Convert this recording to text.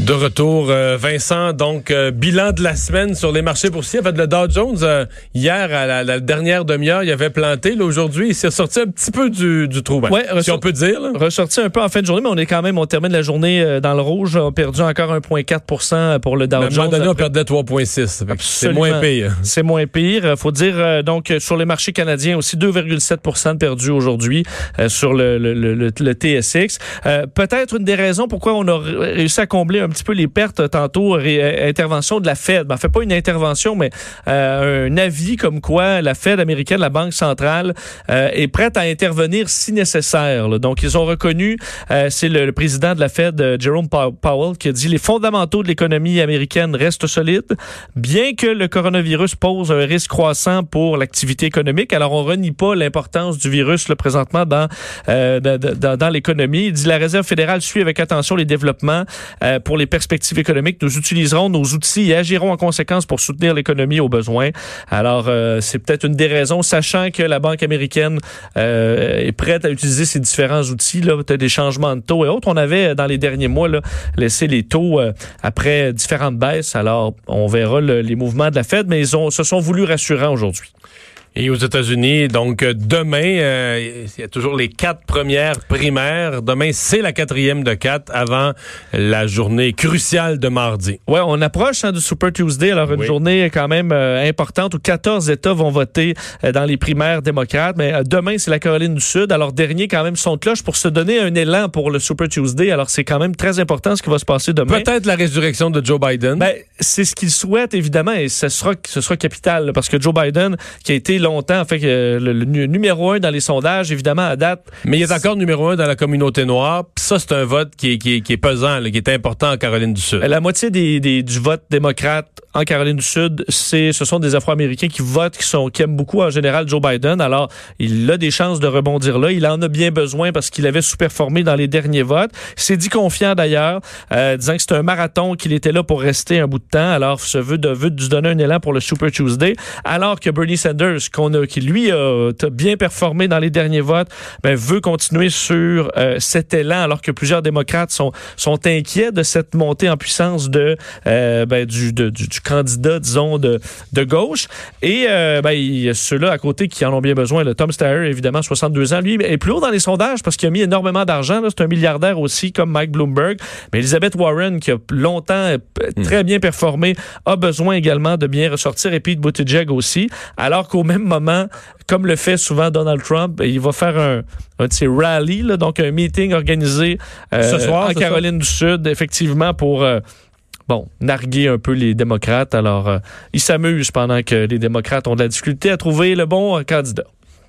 De retour, euh, Vincent. Donc, euh, bilan de la semaine sur les marchés boursiers. En fait, le Dow Jones, euh, hier, à la, dernière demi-heure, il avait planté. Là, aujourd'hui, il s'est sorti un petit peu du, du trou. Ben, ouais, si on peut dire. Là. Ressorti un peu en fin de journée, mais on est quand même, on termine la journée dans le rouge. On a perdu encore 1,4 pour le Dow Jones. À un moment donné, on perdait 3,6. C'est moins pire. C'est moins pire. faut dire, donc, sur les marchés canadiens aussi, 2,7 de perdus aujourd'hui sur le, le, le, le TSX. Peut-être une des raisons pourquoi on a réussi à combler un petit peu les pertes tantôt, euh, intervention de la Fed. Ben, fait pas une intervention, mais euh, un avis comme quoi la Fed américaine, la Banque centrale, euh, est prête à intervenir si nécessaire. Donc, ils ont reconnu, c'est le, président de la Fed, Jerome Powell, qui a dit les fondamentaux de l'économie américaine restent solides, bien que le coronavirus pose un risque croissant pour l'activité économique. Alors, on renie pas l'importance du virus là, présentement dans, dans, dans l'économie. Il dit la Réserve fédérale suit avec attention les développements pour les perspectives économiques, nous utiliserons nos outils et agirons en conséquence pour soutenir l'économie au besoin. Alors, euh, c'est peut-être une des raisons, sachant que la Banque américaine euh, est prête à utiliser ces différents outils, là, peut-être des changements de taux et autres. On avait, dans les derniers mois, là, laissé les taux euh, après différentes baisses. Alors, on verra les mouvements de la Fed, mais ils ont, se sont voulu rassurants aujourd'hui. Et aux États-Unis, donc demain, euh, il y a toujours les quatre premières primaires. Demain, c'est la quatrième de quatre avant la journée cruciale de mardi. Ouais, on approche hein, du Super Tuesday, alors une journée quand même euh, importante où 14 États vont voter euh, dans les primaires démocrates. Mais demain, c'est la Caroline du Sud. Alors dernier quand même son cloche pour se donner un élan pour le Super Tuesday. Alors c'est quand même très important ce qui va se passer demain. Peut-être la résurrection de Joe Biden. Ben, c'est ce qu'il souhaite évidemment et ce sera ce sera capital parce que Joe Biden qui a été longtemps, en fait, le, numéro un dans les sondages, évidemment, à date. Mais il est encore numéro un dans la communauté noire. Puis ça, c'est un vote qui est, qui est, pesant, qui est important en Caroline du Sud. La moitié des, du vote démocrate en Caroline du Sud, c'est, ce sont des Afro-Américains qui votent, qui sont, qui aiment beaucoup en général Joe Biden. Alors, il a des chances de rebondir là. Il en a bien besoin parce qu'il avait sous-performé dans les derniers votes. S'est dit confiant d'ailleurs, euh, disant que c'était un marathon, qu'il était là pour rester un bout de temps. Alors, ce veut de, veut de donner un élan pour le Super Tuesday. Alors que Bernie Sanders, qu'on a, qui lui a, bien performé dans les derniers votes, ben, veut continuer sur euh, cet élan, alors que plusieurs démocrates sont, sont inquiets de cette montée en puissance de, euh, ben, du, du, du candidat, disons, de, de gauche. Et euh, ben, il y a ceux-là à côté qui en ont bien besoin. Le Tom Steyer, évidemment, 62 ans, lui, est plus haut dans les sondages parce qu'il a mis énormément d'argent. C'est un milliardaire aussi, comme Mike Bloomberg. Mais Elizabeth Warren, qui a longtemps euh, très bien performé, a besoin également de bien ressortir. Et Pete Buttigieg aussi. Alors qu'au même moment, comme le fait souvent Donald Trump, il va faire un, un de ses rallies, donc un meeting organisé euh, ce soir, en Caroline du Sud, effectivement, pour bon, narguer un peu les démocrates. Alors, euh, ils s'amusent pendant que les démocrates ont de la difficulté à trouver le bon euh, candidat.